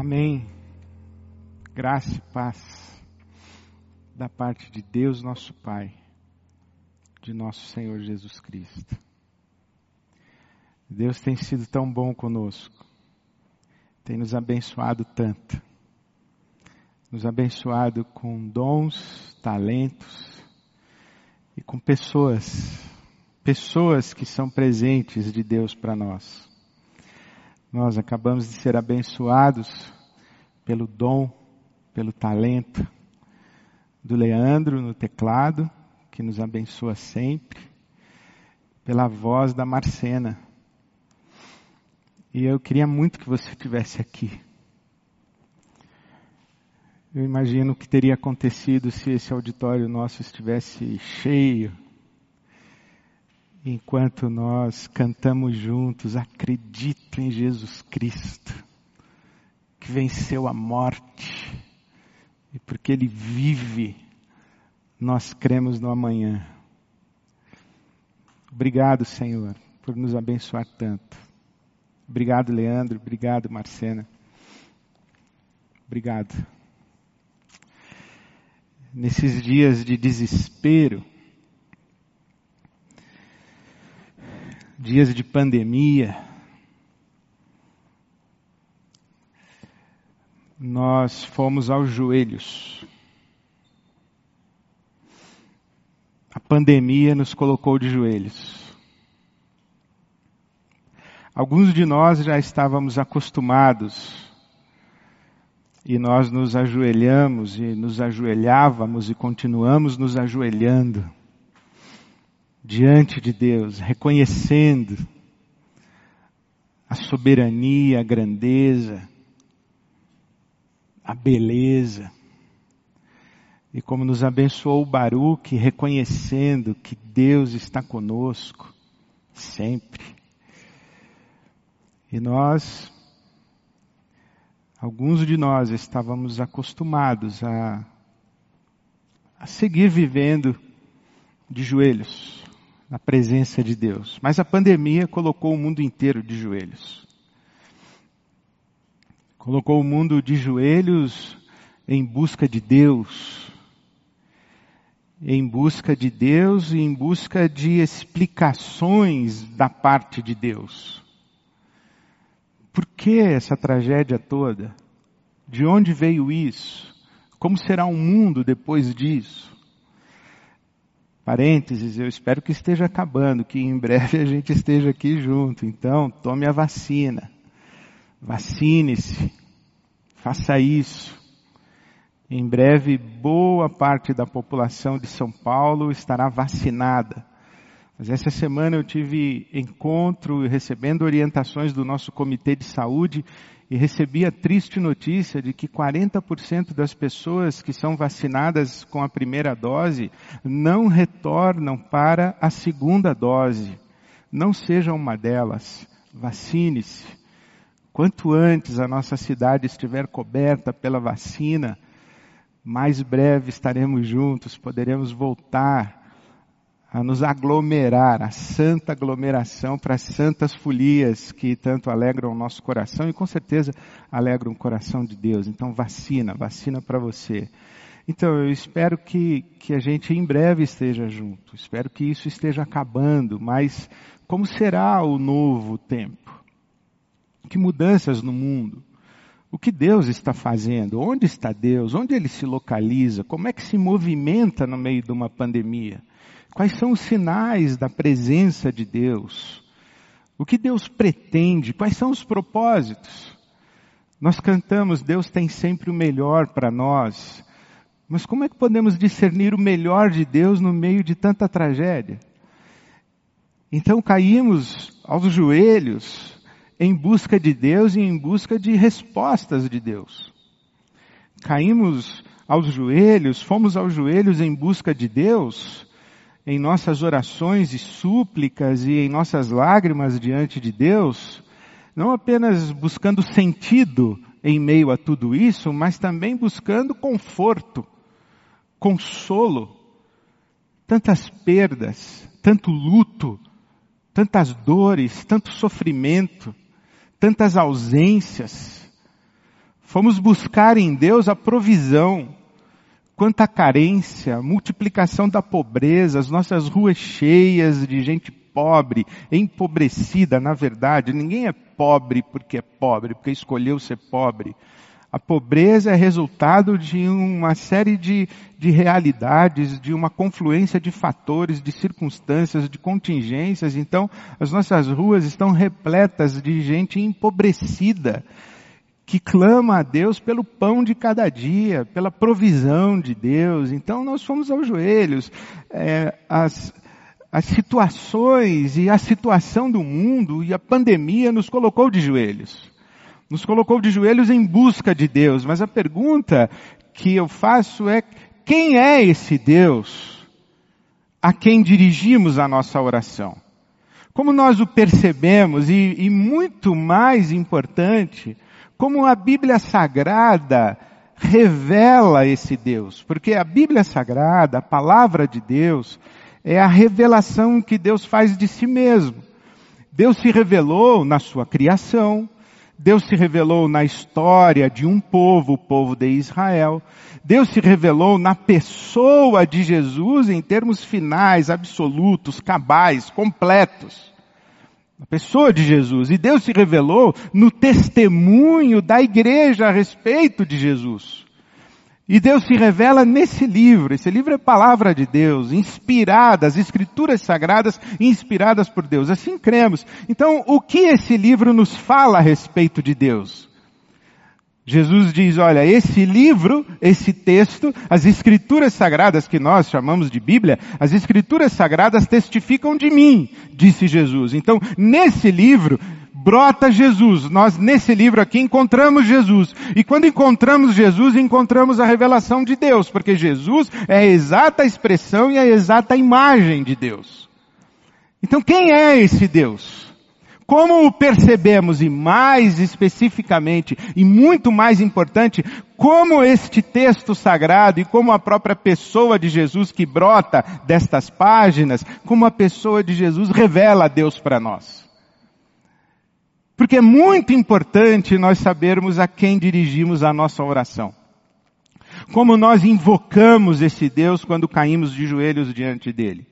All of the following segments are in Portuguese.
Amém. Graça e paz da parte de Deus, nosso Pai, de nosso Senhor Jesus Cristo. Deus tem sido tão bom conosco, tem nos abençoado tanto, nos abençoado com dons, talentos e com pessoas, pessoas que são presentes de Deus para nós. Nós acabamos de ser abençoados pelo dom, pelo talento do Leandro no teclado, que nos abençoa sempre, pela voz da Marcena. E eu queria muito que você estivesse aqui. Eu imagino o que teria acontecido se esse auditório nosso estivesse cheio enquanto nós cantamos juntos, acredito em Jesus Cristo, que venceu a morte, e porque Ele vive, nós cremos no amanhã. Obrigado, Senhor, por nos abençoar tanto. Obrigado, Leandro. Obrigado, Marcena. Obrigado. Nesses dias de desespero, dias de pandemia, nós fomos aos joelhos. A pandemia nos colocou de joelhos. Alguns de nós já estávamos acostumados e nós nos ajoelhamos e nos ajoelhávamos e continuamos nos ajoelhando diante de Deus, reconhecendo a soberania, a grandeza, a beleza. E como nos abençoou o Baruque, reconhecendo que Deus está conosco sempre. E nós, alguns de nós estávamos acostumados a, a seguir vivendo de joelhos, na presença de Deus. Mas a pandemia colocou o mundo inteiro de joelhos. Colocou o mundo de joelhos em busca de Deus. Em busca de Deus e em busca de explicações da parte de Deus. Por que essa tragédia toda? De onde veio isso? Como será o mundo depois disso? Parênteses, eu espero que esteja acabando, que em breve a gente esteja aqui junto. Então, tome a vacina. Vacine-se. Faça isso. Em breve, boa parte da população de São Paulo estará vacinada. Mas essa semana eu tive encontro recebendo orientações do nosso comitê de saúde e recebi a triste notícia de que 40% das pessoas que são vacinadas com a primeira dose não retornam para a segunda dose. Não seja uma delas. Vacine-se. Quanto antes a nossa cidade estiver coberta pela vacina, mais breve estaremos juntos, poderemos voltar a nos aglomerar, a santa aglomeração para as santas folias que tanto alegram o nosso coração e com certeza alegram o coração de Deus. Então vacina, vacina para você. Então eu espero que, que a gente em breve esteja junto, espero que isso esteja acabando, mas como será o novo tempo? Que mudanças no mundo? O que Deus está fazendo? Onde está Deus? Onde ele se localiza? Como é que se movimenta no meio de uma pandemia? Quais são os sinais da presença de Deus? O que Deus pretende? Quais são os propósitos? Nós cantamos, Deus tem sempre o melhor para nós. Mas como é que podemos discernir o melhor de Deus no meio de tanta tragédia? Então caímos aos joelhos em busca de Deus e em busca de respostas de Deus. Caímos aos joelhos, fomos aos joelhos em busca de Deus em nossas orações e súplicas e em nossas lágrimas diante de Deus, não apenas buscando sentido em meio a tudo isso, mas também buscando conforto, consolo. Tantas perdas, tanto luto, tantas dores, tanto sofrimento, tantas ausências. Fomos buscar em Deus a provisão. Quanta carência, multiplicação da pobreza, as nossas ruas cheias de gente pobre, empobrecida, na verdade. Ninguém é pobre porque é pobre, porque escolheu ser pobre. A pobreza é resultado de uma série de, de realidades, de uma confluência de fatores, de circunstâncias, de contingências. Então, as nossas ruas estão repletas de gente empobrecida, que clama a Deus pelo pão de cada dia, pela provisão de Deus. Então, nós fomos aos joelhos. É, as, as situações e a situação do mundo e a pandemia nos colocou de joelhos nos colocou de joelhos em busca de Deus. Mas a pergunta que eu faço é: quem é esse Deus a quem dirigimos a nossa oração? Como nós o percebemos e, e muito mais importante, como a Bíblia Sagrada revela esse Deus. Porque a Bíblia Sagrada, a palavra de Deus, é a revelação que Deus faz de si mesmo. Deus se revelou na sua criação, Deus se revelou na história de um povo, o povo de Israel. Deus se revelou na pessoa de Jesus em termos finais, absolutos, cabais, completos. Na pessoa de Jesus. E Deus se revelou no testemunho da igreja a respeito de Jesus. E Deus se revela nesse livro. Esse livro é palavra de Deus, inspirada, as escrituras sagradas inspiradas por Deus. Assim cremos. Então, o que esse livro nos fala a respeito de Deus? Jesus diz, olha, esse livro, esse texto, as escrituras sagradas que nós chamamos de Bíblia, as escrituras sagradas testificam de mim, disse Jesus. Então, nesse livro, brota Jesus. Nós nesse livro aqui encontramos Jesus. E quando encontramos Jesus, encontramos a revelação de Deus, porque Jesus é a exata expressão e a exata imagem de Deus. Então quem é esse Deus? Como o percebemos e mais especificamente e muito mais importante, como este texto sagrado e como a própria pessoa de Jesus que brota destas páginas, como a pessoa de Jesus revela a Deus para nós. Porque é muito importante nós sabermos a quem dirigimos a nossa oração. Como nós invocamos esse Deus quando caímos de joelhos diante dele.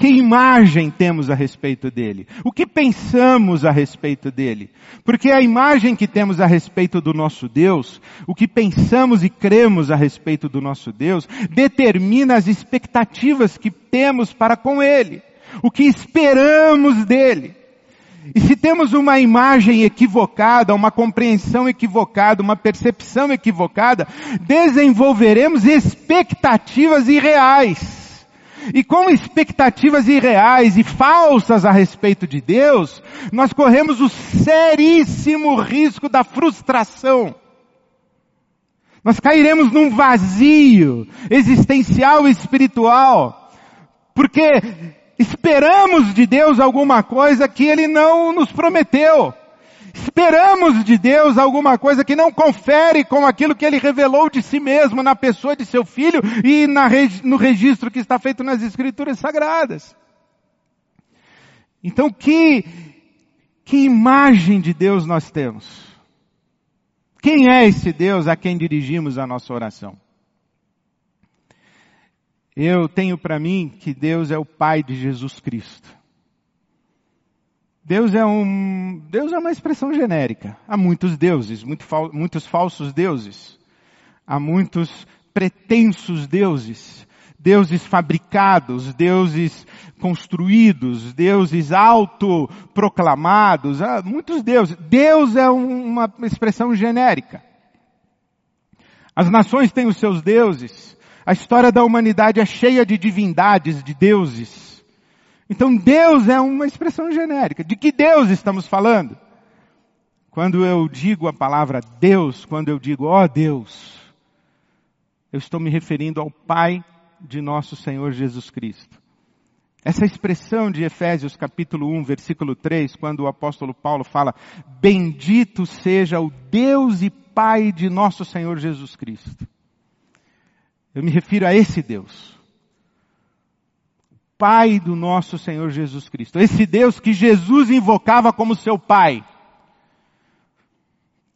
Que imagem temos a respeito dele? O que pensamos a respeito dele? Porque a imagem que temos a respeito do nosso Deus, o que pensamos e cremos a respeito do nosso Deus, determina as expectativas que temos para com ele. O que esperamos dele. E se temos uma imagem equivocada, uma compreensão equivocada, uma percepção equivocada, desenvolveremos expectativas irreais. E com expectativas irreais e falsas a respeito de Deus, nós corremos o seríssimo risco da frustração. Nós cairemos num vazio existencial e espiritual, porque Esperamos de Deus alguma coisa que Ele não nos prometeu. Esperamos de Deus alguma coisa que não confere com aquilo que Ele revelou de si mesmo na pessoa de seu filho e na, no registro que está feito nas Escrituras Sagradas. Então que, que imagem de Deus nós temos? Quem é esse Deus a quem dirigimos a nossa oração? Eu tenho para mim que Deus é o Pai de Jesus Cristo. Deus é um, Deus é uma expressão genérica. Há muitos deuses, muito, muitos falsos deuses. Há muitos pretensos deuses. Deuses fabricados, deuses construídos, deuses autoproclamados, há muitos deuses. Deus é uma expressão genérica. As nações têm os seus deuses. A história da humanidade é cheia de divindades, de deuses. Então Deus é uma expressão genérica. De que Deus estamos falando? Quando eu digo a palavra Deus, quando eu digo ó oh Deus, eu estou me referindo ao Pai de nosso Senhor Jesus Cristo. Essa expressão de Efésios capítulo 1, versículo 3, quando o apóstolo Paulo fala, bendito seja o Deus e Pai de nosso Senhor Jesus Cristo. Eu me refiro a esse Deus. Pai do nosso Senhor Jesus Cristo. Esse Deus que Jesus invocava como seu Pai.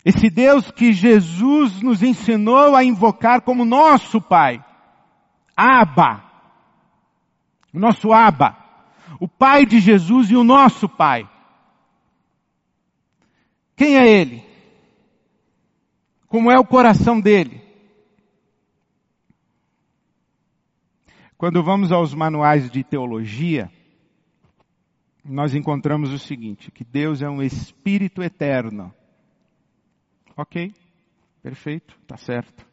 Esse Deus que Jesus nos ensinou a invocar como nosso Pai. Abba. O nosso Abba. O Pai de Jesus e o nosso Pai. Quem é Ele? Como é o coração dele? Quando vamos aos manuais de teologia, nós encontramos o seguinte, que Deus é um espírito eterno. Ok, perfeito, tá certo.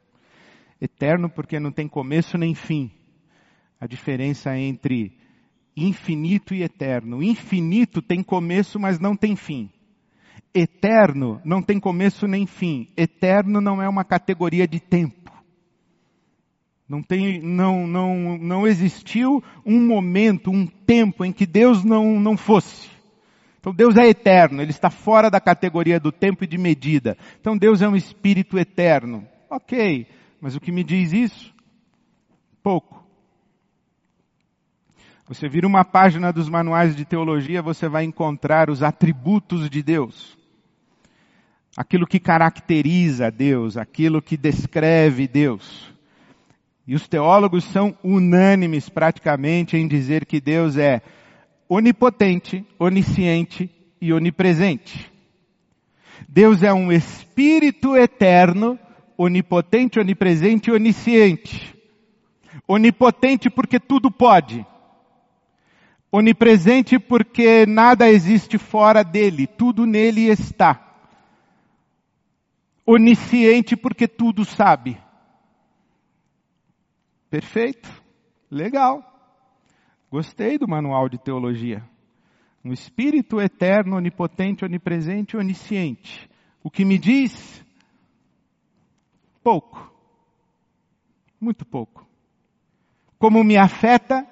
Eterno porque não tem começo nem fim. A diferença entre infinito e eterno. Infinito tem começo, mas não tem fim. Eterno não tem começo nem fim. Eterno não é uma categoria de tempo. Não, tem, não, não, não existiu um momento, um tempo em que Deus não, não fosse. Então Deus é eterno, Ele está fora da categoria do tempo e de medida. Então Deus é um espírito eterno. Ok, mas o que me diz isso? Pouco. Você vira uma página dos manuais de teologia, você vai encontrar os atributos de Deus. Aquilo que caracteriza Deus, aquilo que descreve Deus. E os teólogos são unânimes praticamente em dizer que Deus é onipotente, onisciente e onipresente. Deus é um espírito eterno, onipotente, onipresente e onisciente. Onipotente porque tudo pode. Onipresente porque nada existe fora dele, tudo nele está. Onisciente porque tudo sabe. Perfeito. Legal. Gostei do manual de teologia. Um espírito eterno, onipotente, onipresente onisciente. O que me diz? Pouco. Muito pouco. Como me afeta?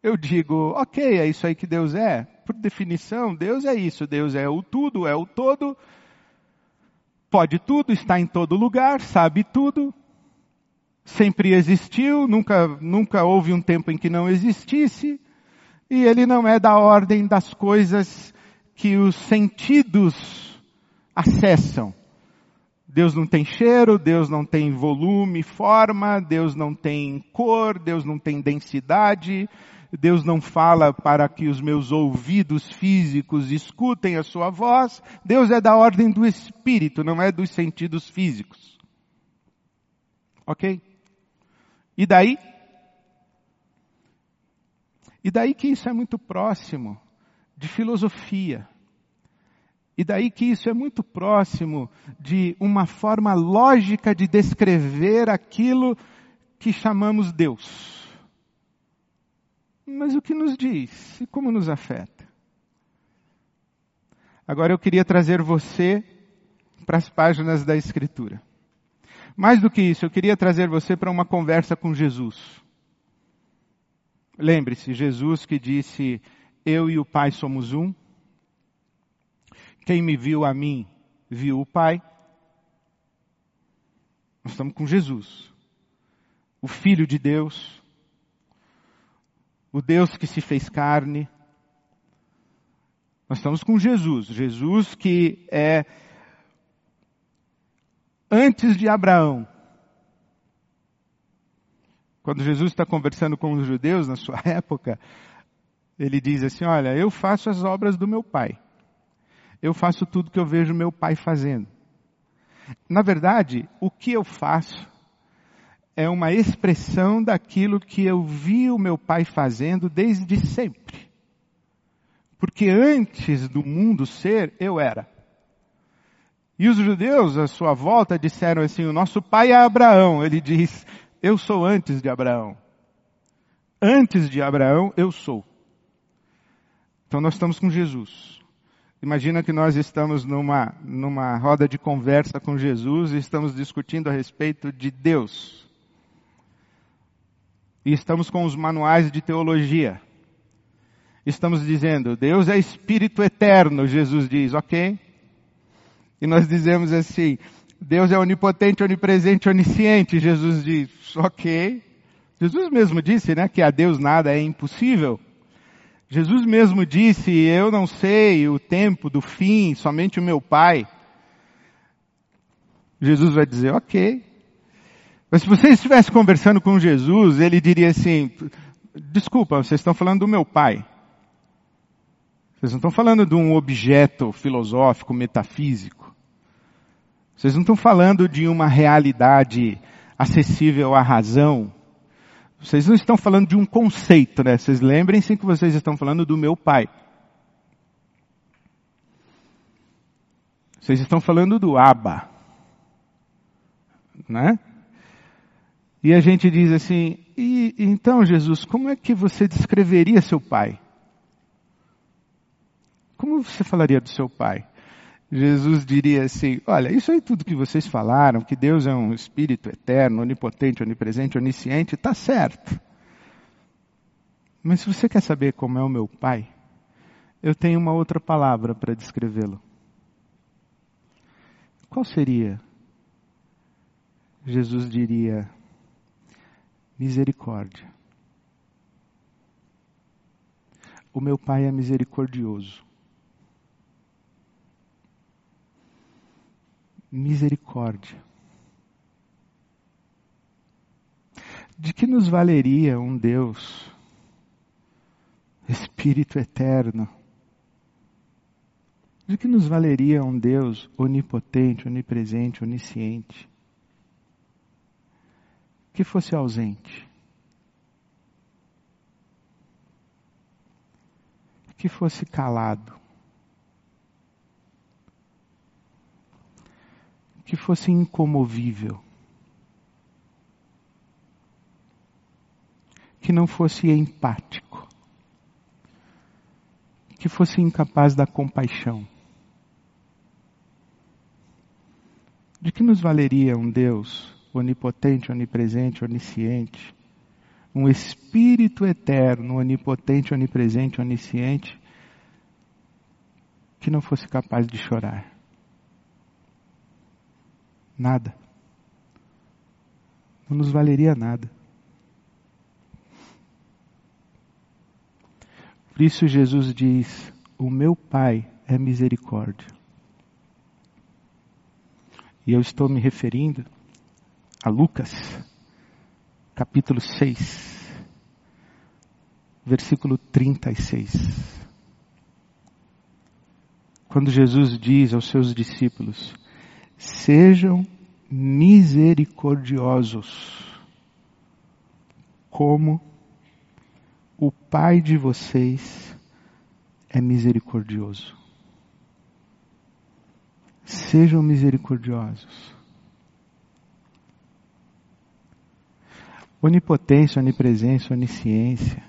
Eu digo, ok, é isso aí que Deus é. Por definição, Deus é isso. Deus é o tudo, é o todo. Pode tudo, está em todo lugar, sabe tudo sempre existiu, nunca, nunca houve um tempo em que não existisse, e ele não é da ordem das coisas que os sentidos acessam. Deus não tem cheiro, Deus não tem volume, forma, Deus não tem cor, Deus não tem densidade, Deus não fala para que os meus ouvidos físicos escutem a sua voz. Deus é da ordem do espírito, não é dos sentidos físicos. Ok? E daí? E daí que isso é muito próximo de filosofia. E daí que isso é muito próximo de uma forma lógica de descrever aquilo que chamamos Deus. Mas o que nos diz e como nos afeta? Agora eu queria trazer você para as páginas da Escritura. Mais do que isso, eu queria trazer você para uma conversa com Jesus. Lembre-se, Jesus que disse: Eu e o Pai somos um. Quem me viu a mim, viu o Pai. Nós estamos com Jesus, o Filho de Deus, o Deus que se fez carne. Nós estamos com Jesus, Jesus que é antes de Abraão. Quando Jesus está conversando com os judeus na sua época, ele diz assim: Olha, eu faço as obras do meu pai. Eu faço tudo que eu vejo meu pai fazendo. Na verdade, o que eu faço é uma expressão daquilo que eu vi o meu pai fazendo desde sempre. Porque antes do mundo ser, eu era. E os judeus à sua volta disseram assim: o nosso pai é Abraão. Ele diz: eu sou antes de Abraão. Antes de Abraão, eu sou. Então nós estamos com Jesus. Imagina que nós estamos numa, numa roda de conversa com Jesus e estamos discutindo a respeito de Deus. E estamos com os manuais de teologia. Estamos dizendo, Deus é Espírito eterno, Jesus diz, ok? E nós dizemos assim, Deus é onipotente, onipresente, onisciente. Jesus diz, ok. Jesus mesmo disse, né, que a Deus nada é impossível. Jesus mesmo disse: Eu não sei o tempo do fim, somente o meu Pai. Jesus vai dizer: Ok. Mas se você estivesse conversando com Jesus, ele diria assim: Desculpa, vocês estão falando do meu Pai. Vocês não estão falando de um objeto filosófico, metafísico. Vocês não estão falando de uma realidade acessível à razão. Vocês não estão falando de um conceito, né? Vocês lembrem-se que vocês estão falando do meu pai. Vocês estão falando do Abba. Né? E a gente diz assim, e, então Jesus, como é que você descreveria seu pai? Como você falaria do seu pai? Jesus diria assim: Olha, isso aí tudo que vocês falaram, que Deus é um espírito eterno, onipotente, onipresente, onisciente, está certo. Mas se você quer saber como é o meu pai, eu tenho uma outra palavra para descrevê-lo. Qual seria? Jesus diria: misericórdia. O meu pai é misericordioso. Misericórdia. De que nos valeria um Deus, Espírito eterno? De que nos valeria um Deus onipotente, onipresente, onisciente? Que fosse ausente? Que fosse calado? Que fosse incomovível, que não fosse empático, que fosse incapaz da compaixão. De que nos valeria um Deus onipotente, onipresente, onisciente, um Espírito eterno, onipotente, onipresente, onisciente, que não fosse capaz de chorar? Nada. Não nos valeria nada. Por isso Jesus diz: O meu Pai é misericórdia. E eu estou me referindo a Lucas, capítulo 6, versículo 36. Quando Jesus diz aos seus discípulos: Sejam misericordiosos, como o Pai de vocês é misericordioso. Sejam misericordiosos. Onipotência, onipresença, onisciência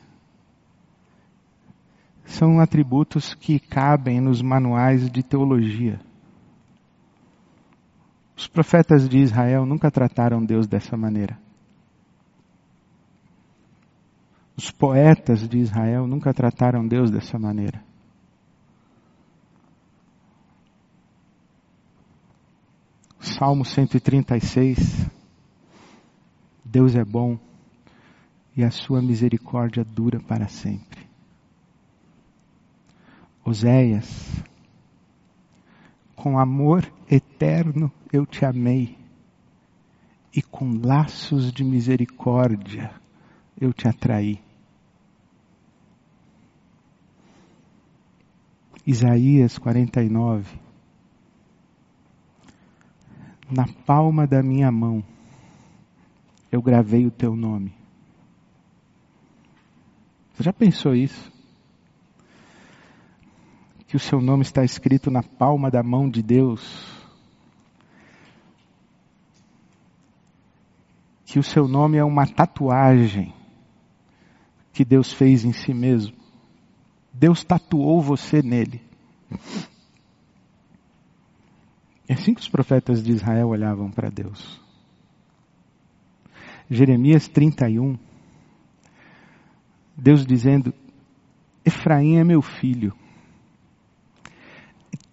são atributos que cabem nos manuais de teologia. Os profetas de Israel nunca trataram Deus dessa maneira. Os poetas de Israel nunca trataram Deus dessa maneira. Salmo 136. Deus é bom e a sua misericórdia dura para sempre. Oséias com amor eterno eu te amei, e com laços de misericórdia eu te atraí. Isaías 49. Na palma da minha mão eu gravei o teu nome. Você já pensou isso? Que o seu nome está escrito na palma da mão de Deus. Que o seu nome é uma tatuagem que Deus fez em si mesmo. Deus tatuou você nele. É assim que os profetas de Israel olhavam para Deus. Jeremias 31, Deus dizendo: Efraim é meu filho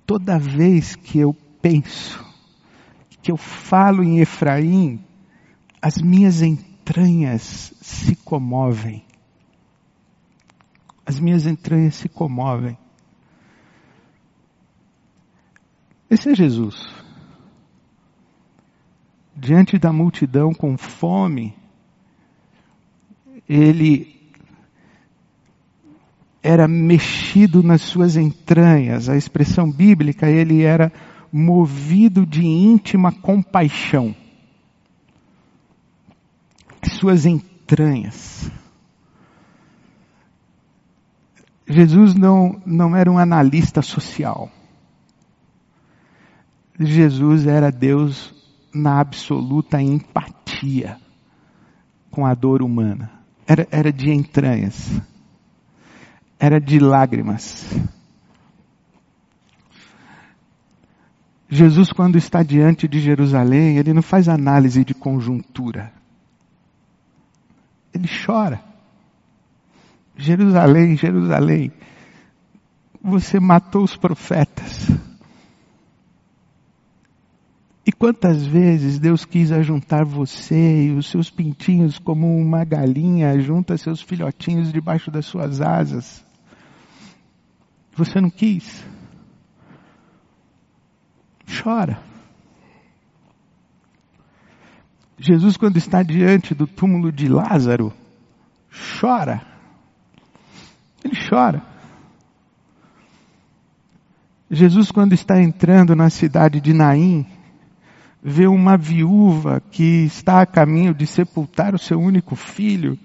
toda vez que eu penso, que eu falo em Efraim, as minhas entranhas se comovem. As minhas entranhas se comovem. Esse é Jesus. Diante da multidão com fome, ele era mexido nas suas entranhas. A expressão bíblica, ele era movido de íntima compaixão. Suas entranhas. Jesus não, não era um analista social. Jesus era Deus na absoluta empatia com a dor humana. Era, era de entranhas. Era de lágrimas. Jesus, quando está diante de Jerusalém, ele não faz análise de conjuntura. Ele chora. Jerusalém, Jerusalém, você matou os profetas. E quantas vezes Deus quis ajuntar você e os seus pintinhos como uma galinha junta seus filhotinhos debaixo das suas asas. Você não quis. Chora. Jesus, quando está diante do túmulo de Lázaro, chora. Ele chora. Jesus, quando está entrando na cidade de Naim, vê uma viúva que está a caminho de sepultar o seu único filho.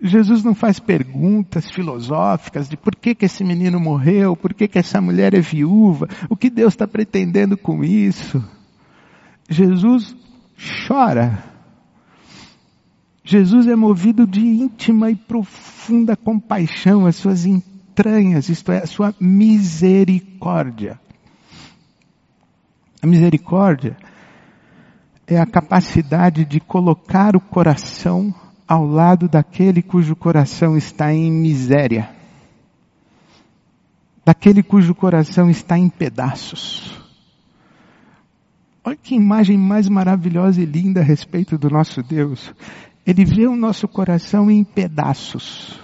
Jesus não faz perguntas filosóficas de por que, que esse menino morreu, por que, que essa mulher é viúva, o que Deus está pretendendo com isso. Jesus chora. Jesus é movido de íntima e profunda compaixão, as suas entranhas, isto é, a sua misericórdia. A misericórdia é a capacidade de colocar o coração ao lado daquele cujo coração está em miséria, daquele cujo coração está em pedaços. Olha que imagem mais maravilhosa e linda a respeito do nosso Deus. Ele vê o nosso coração em pedaços.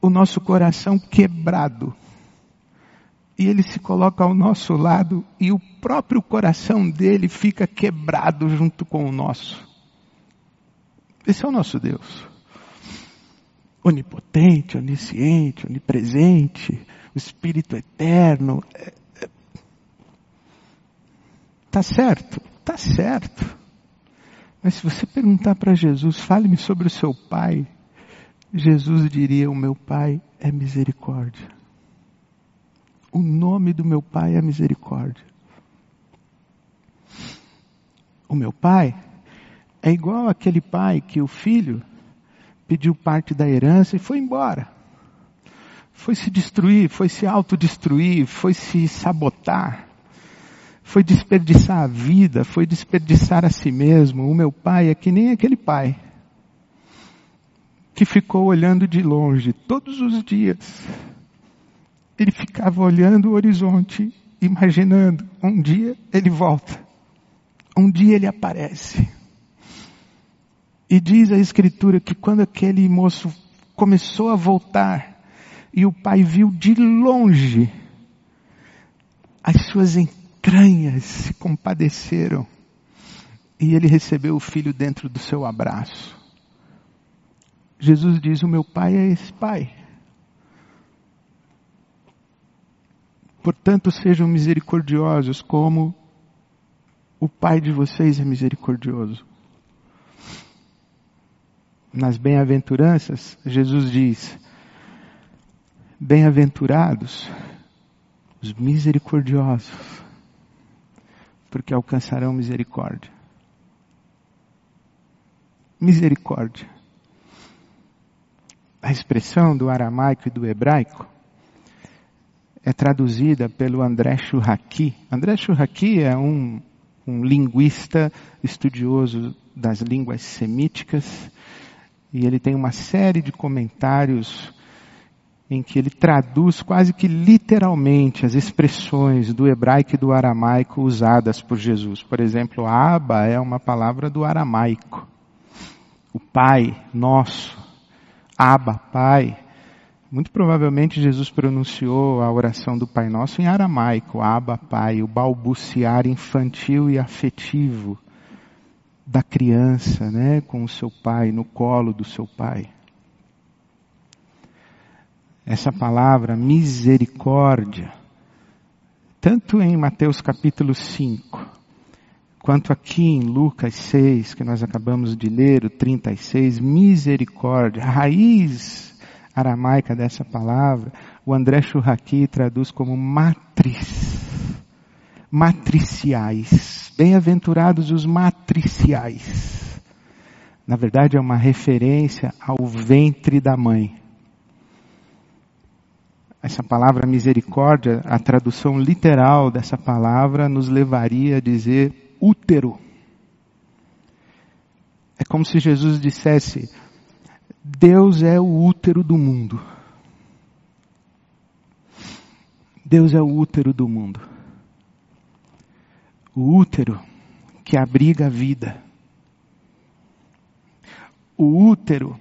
O nosso coração quebrado e ele se coloca ao nosso lado e o próprio coração dele fica quebrado junto com o nosso. Esse é o nosso Deus. Onipotente, onisciente, onipresente, o Espírito eterno. É, é... Tá certo? Tá certo. Mas se você perguntar para Jesus, fale-me sobre o seu pai, Jesus diria: O meu pai é misericórdia. O nome do meu pai é misericórdia. O meu pai é igual aquele pai que o filho pediu parte da herança e foi embora. Foi se destruir, foi se autodestruir, foi se sabotar, foi desperdiçar a vida, foi desperdiçar a si mesmo. O meu pai é que nem aquele pai que ficou olhando de longe todos os dias ele ficava olhando o horizonte, imaginando, um dia ele volta, um dia ele aparece. E diz a Escritura que quando aquele moço começou a voltar, e o pai viu de longe, as suas entranhas se compadeceram, e ele recebeu o filho dentro do seu abraço. Jesus diz: O meu pai é esse pai. Portanto, sejam misericordiosos como o Pai de vocês é misericordioso. Nas bem-aventuranças, Jesus diz: Bem-aventurados os misericordiosos, porque alcançarão misericórdia. Misericórdia. A expressão do aramaico e do hebraico é traduzida pelo André Churraqui. André Churraqui é um, um linguista estudioso das línguas semíticas e ele tem uma série de comentários em que ele traduz quase que literalmente as expressões do hebraico e do aramaico usadas por Jesus. Por exemplo, Aba é uma palavra do aramaico. O Pai nosso Abba, Pai, muito provavelmente Jesus pronunciou a oração do Pai Nosso em aramaico, Abba, Pai, o balbuciar infantil e afetivo da criança, né, com o seu pai, no colo do seu pai. Essa palavra misericórdia, tanto em Mateus capítulo 5, quanto aqui em Lucas 6, que nós acabamos de ler, o 36, misericórdia, a raiz aramaica dessa palavra, o André Churraqui traduz como matriz, matriciais, bem-aventurados os matriciais. Na verdade é uma referência ao ventre da mãe. Essa palavra misericórdia, a tradução literal dessa palavra nos levaria a dizer útero. É como se Jesus dissesse: Deus é o útero do mundo. Deus é o útero do mundo. O útero que abriga a vida. O útero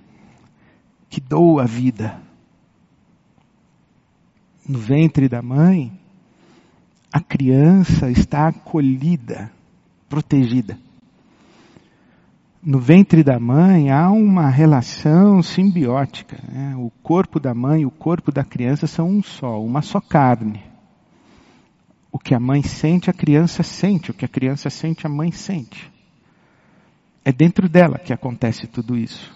que doa a vida. No ventre da mãe, a criança está acolhida, protegida no ventre da mãe há uma relação simbiótica. Né? O corpo da mãe e o corpo da criança são um só, uma só carne. O que a mãe sente, a criança sente. O que a criança sente, a mãe sente. É dentro dela que acontece tudo isso.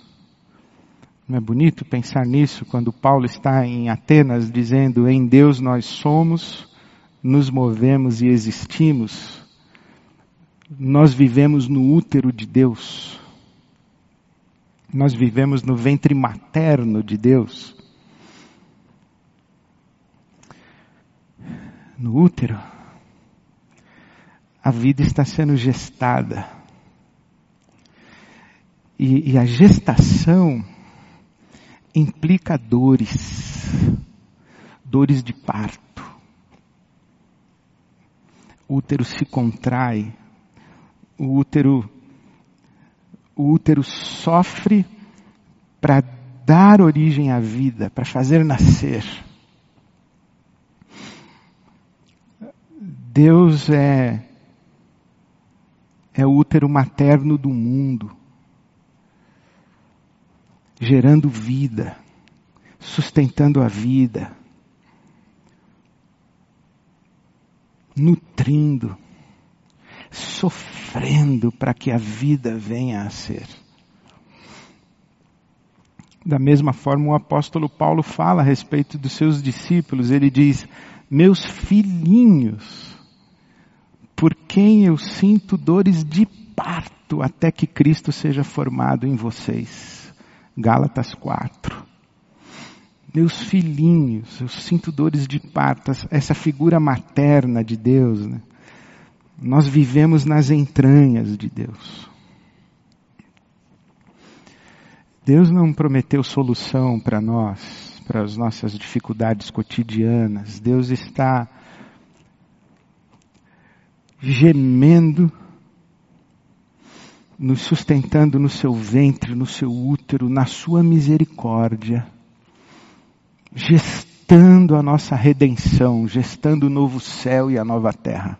Não é bonito pensar nisso quando Paulo está em Atenas dizendo: Em Deus nós somos, nos movemos e existimos. Nós vivemos no útero de Deus. Nós vivemos no ventre materno de Deus. No útero, a vida está sendo gestada. E, e a gestação implica dores, dores de parto. O útero se contrai, o útero o útero sofre para dar origem à vida, para fazer nascer. Deus é é o útero materno do mundo, gerando vida, sustentando a vida, nutrindo sofrendo para que a vida venha a ser. Da mesma forma, o apóstolo Paulo fala a respeito dos seus discípulos. Ele diz: Meus filhinhos, por quem eu sinto dores de parto até que Cristo seja formado em vocês. Gálatas 4. Meus filhinhos, eu sinto dores de parto, essa figura materna de Deus, né? Nós vivemos nas entranhas de Deus. Deus não prometeu solução para nós, para as nossas dificuldades cotidianas. Deus está gemendo, nos sustentando no seu ventre, no seu útero, na sua misericórdia, gestando a nossa redenção, gestando o novo céu e a nova terra.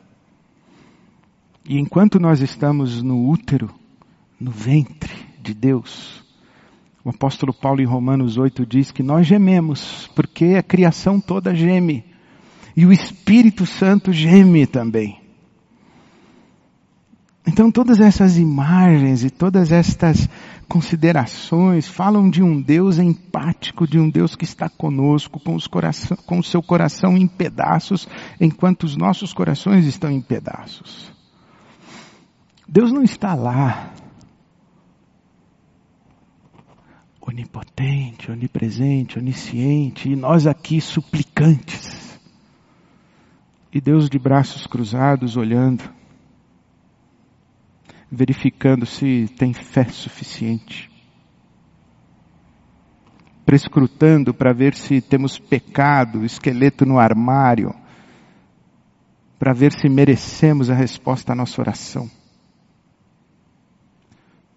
E enquanto nós estamos no útero, no ventre de Deus, o apóstolo Paulo em Romanos 8 diz que nós gememos, porque a criação toda geme. E o Espírito Santo geme também. Então todas essas imagens e todas estas considerações falam de um Deus empático, de um Deus que está conosco, com, coração, com o seu coração em pedaços, enquanto os nossos corações estão em pedaços. Deus não está lá, onipotente, onipresente, onisciente, e nós aqui suplicantes. E Deus de braços cruzados olhando, verificando se tem fé suficiente, prescrutando para ver se temos pecado, esqueleto no armário, para ver se merecemos a resposta à nossa oração.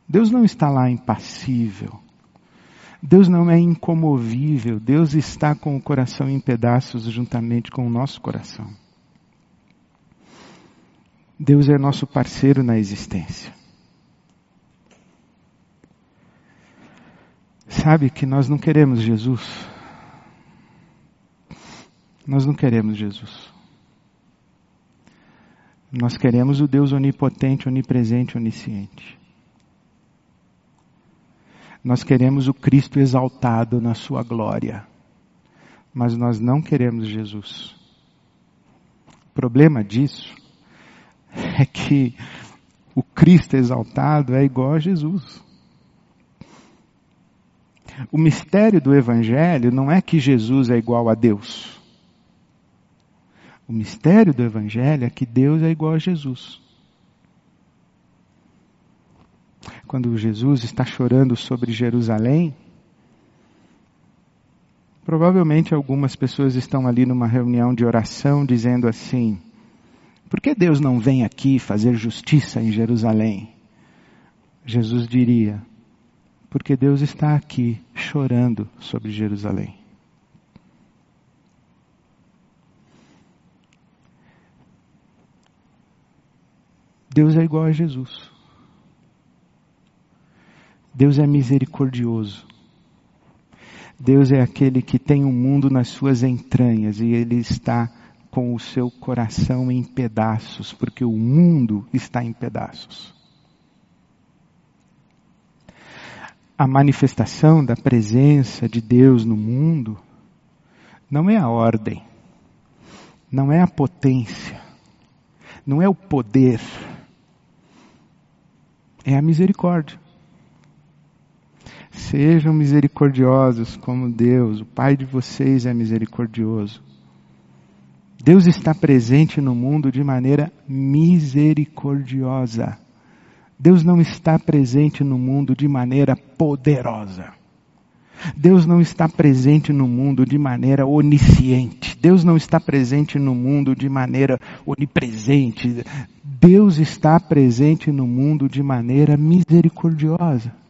Deus não está lá impassível. Deus não é incomovível, Deus está com o coração em pedaços juntamente com o nosso coração. Deus é nosso parceiro na existência. Sabe que nós não queremos Jesus. Nós não queremos Jesus. Nós queremos o Deus onipotente, onipresente, onisciente. Nós queremos o Cristo exaltado na sua glória. Mas nós não queremos Jesus. O problema disso é que o Cristo exaltado é igual a Jesus. O mistério do Evangelho não é que Jesus é igual a Deus. O mistério do Evangelho é que Deus é igual a Jesus. Quando Jesus está chorando sobre Jerusalém, provavelmente algumas pessoas estão ali numa reunião de oração dizendo assim: por que Deus não vem aqui fazer justiça em Jerusalém? Jesus diria: porque Deus está aqui chorando sobre Jerusalém. Deus é igual a Jesus. Deus é misericordioso. Deus é aquele que tem o mundo nas suas entranhas e ele está com o seu coração em pedaços, porque o mundo está em pedaços. A manifestação da presença de Deus no mundo não é a ordem, não é a potência, não é o poder, é a misericórdia. Sejam misericordiosos como Deus, o Pai de vocês é misericordioso. Deus está presente no mundo de maneira misericordiosa. Deus não está presente no mundo de maneira poderosa. Deus não está presente no mundo de maneira onisciente. Deus não está presente no mundo de maneira onipresente. Deus está presente no mundo de maneira misericordiosa.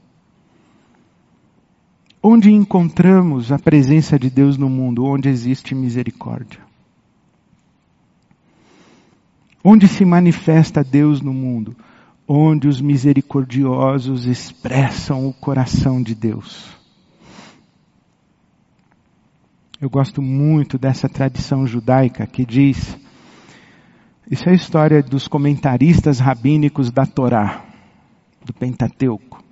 Onde encontramos a presença de Deus no mundo? Onde existe misericórdia. Onde se manifesta Deus no mundo? Onde os misericordiosos expressam o coração de Deus. Eu gosto muito dessa tradição judaica que diz: isso é a história dos comentaristas rabínicos da Torá, do Pentateuco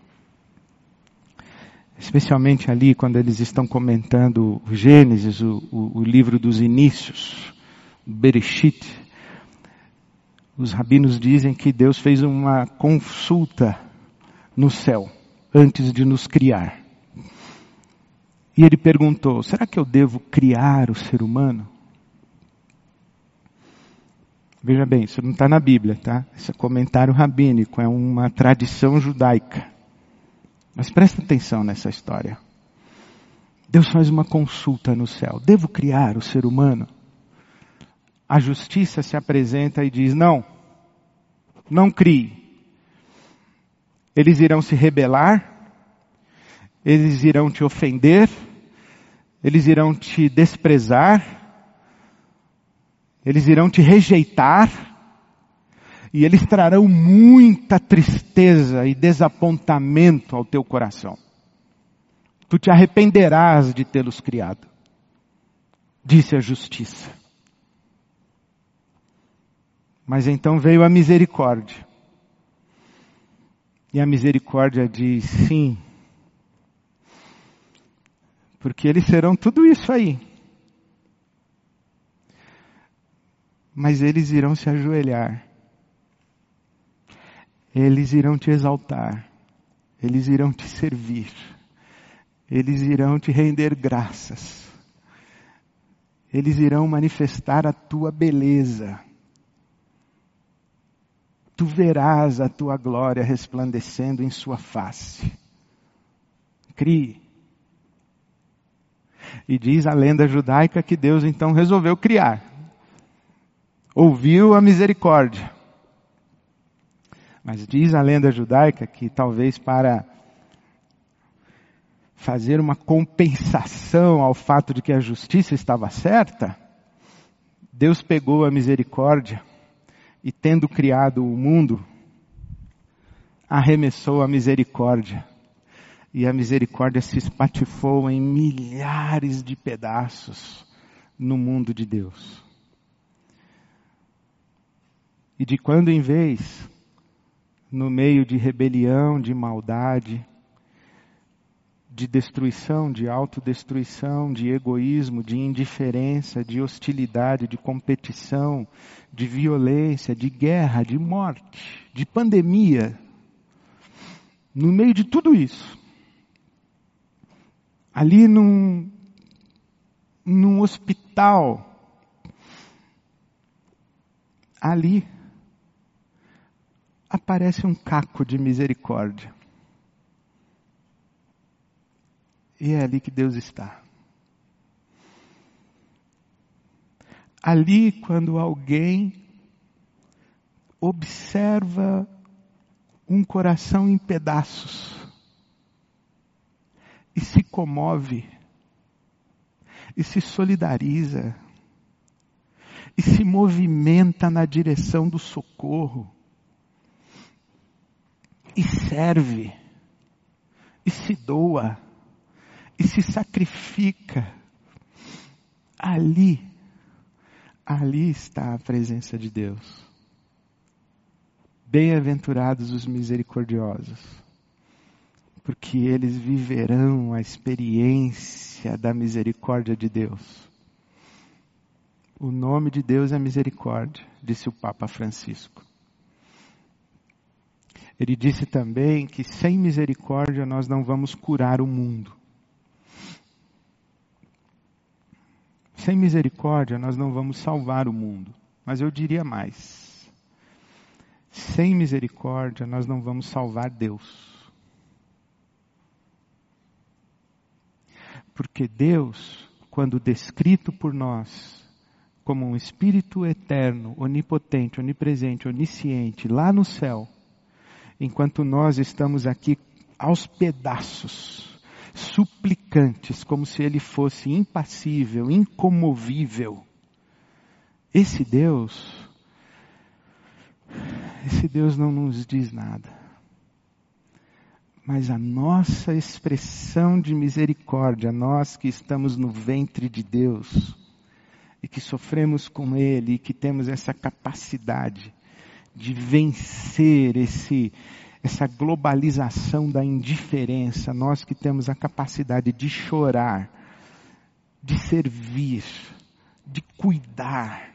especialmente ali quando eles estão comentando o Gênesis, o, o, o livro dos inícios, Bereshit, os rabinos dizem que Deus fez uma consulta no céu antes de nos criar. E ele perguntou: será que eu devo criar o ser humano? Veja bem, isso não está na Bíblia, tá? Esse é comentário rabínico, é uma tradição judaica. Mas presta atenção nessa história. Deus faz uma consulta no céu. Devo criar o ser humano? A justiça se apresenta e diz: não, não crie. Eles irão se rebelar, eles irão te ofender, eles irão te desprezar, eles irão te rejeitar, e eles trarão muita tristeza e desapontamento ao teu coração. Tu te arrependerás de tê-los criado, disse a justiça. Mas então veio a misericórdia. E a misericórdia diz: sim, porque eles serão tudo isso aí. Mas eles irão se ajoelhar eles irão te exaltar, eles irão te servir, eles irão te render graças, eles irão manifestar a tua beleza. Tu verás a tua glória resplandecendo em sua face. Crie. E diz a lenda judaica que Deus então resolveu criar. Ouviu a misericórdia mas diz a lenda judaica que talvez para fazer uma compensação ao fato de que a justiça estava certa, Deus pegou a misericórdia e, tendo criado o mundo, arremessou a misericórdia. E a misericórdia se espatifou em milhares de pedaços no mundo de Deus. E de quando em vez, no meio de rebelião, de maldade, de destruição, de autodestruição, de egoísmo, de indiferença, de hostilidade, de competição, de violência, de guerra, de morte, de pandemia. No meio de tudo isso, ali num, num hospital, ali aparece um caco de misericórdia. E é ali que Deus está. Ali, quando alguém observa um coração em pedaços e se comove, e se solidariza, e se movimenta na direção do socorro, serve, e se doa, e se sacrifica, ali, ali está a presença de Deus. Bem-aventurados os misericordiosos, porque eles viverão a experiência da misericórdia de Deus. O nome de Deus é misericórdia, disse o Papa Francisco. Ele disse também que sem misericórdia nós não vamos curar o mundo. Sem misericórdia, nós não vamos salvar o mundo. Mas eu diria mais: sem misericórdia, nós não vamos salvar Deus. Porque Deus, quando descrito por nós como um Espírito eterno, onipotente, onipresente, onisciente, lá no céu, enquanto nós estamos aqui aos pedaços, suplicantes, como se ele fosse impassível, incomovível. Esse Deus, esse Deus não nos diz nada. Mas a nossa expressão de misericórdia, nós que estamos no ventre de Deus, e que sofremos com Ele, e que temos essa capacidade de vencer esse, essa globalização da indiferença, nós que temos a capacidade de chorar, de servir, de cuidar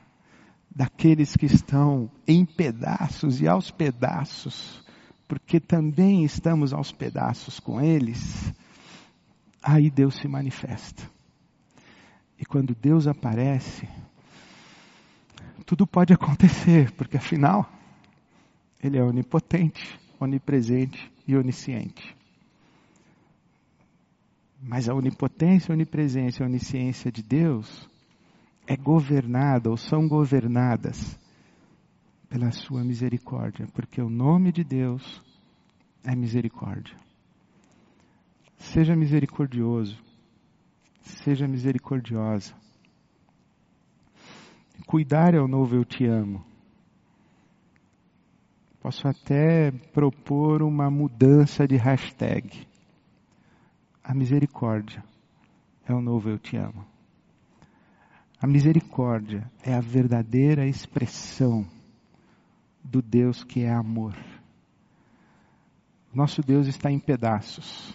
daqueles que estão em pedaços e aos pedaços, porque também estamos aos pedaços com eles, aí Deus se manifesta. E quando Deus aparece, tudo pode acontecer, porque afinal, Ele é onipotente onipresente e onisciente. Mas a onipotência, onipresença e onisciência de Deus é governada ou são governadas pela sua misericórdia, porque o nome de Deus é misericórdia. Seja misericordioso, seja misericordiosa. Cuidar é o novo eu te amo. Posso até propor uma mudança de hashtag. A misericórdia é o novo eu te amo. A misericórdia é a verdadeira expressão do Deus que é amor. Nosso Deus está em pedaços.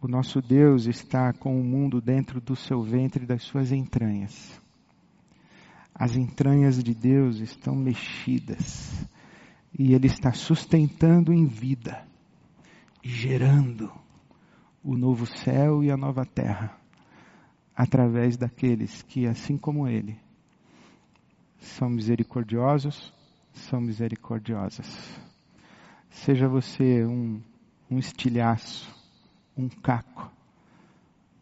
O nosso Deus está com o mundo dentro do seu ventre e das suas entranhas. As entranhas de Deus estão mexidas e Ele está sustentando em vida, gerando o novo céu e a nova terra através daqueles que, assim como Ele, são misericordiosos, são misericordiosas. Seja você um, um estilhaço, um caco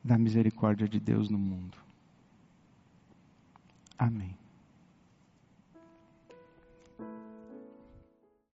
da misericórdia de Deus no mundo. Amém.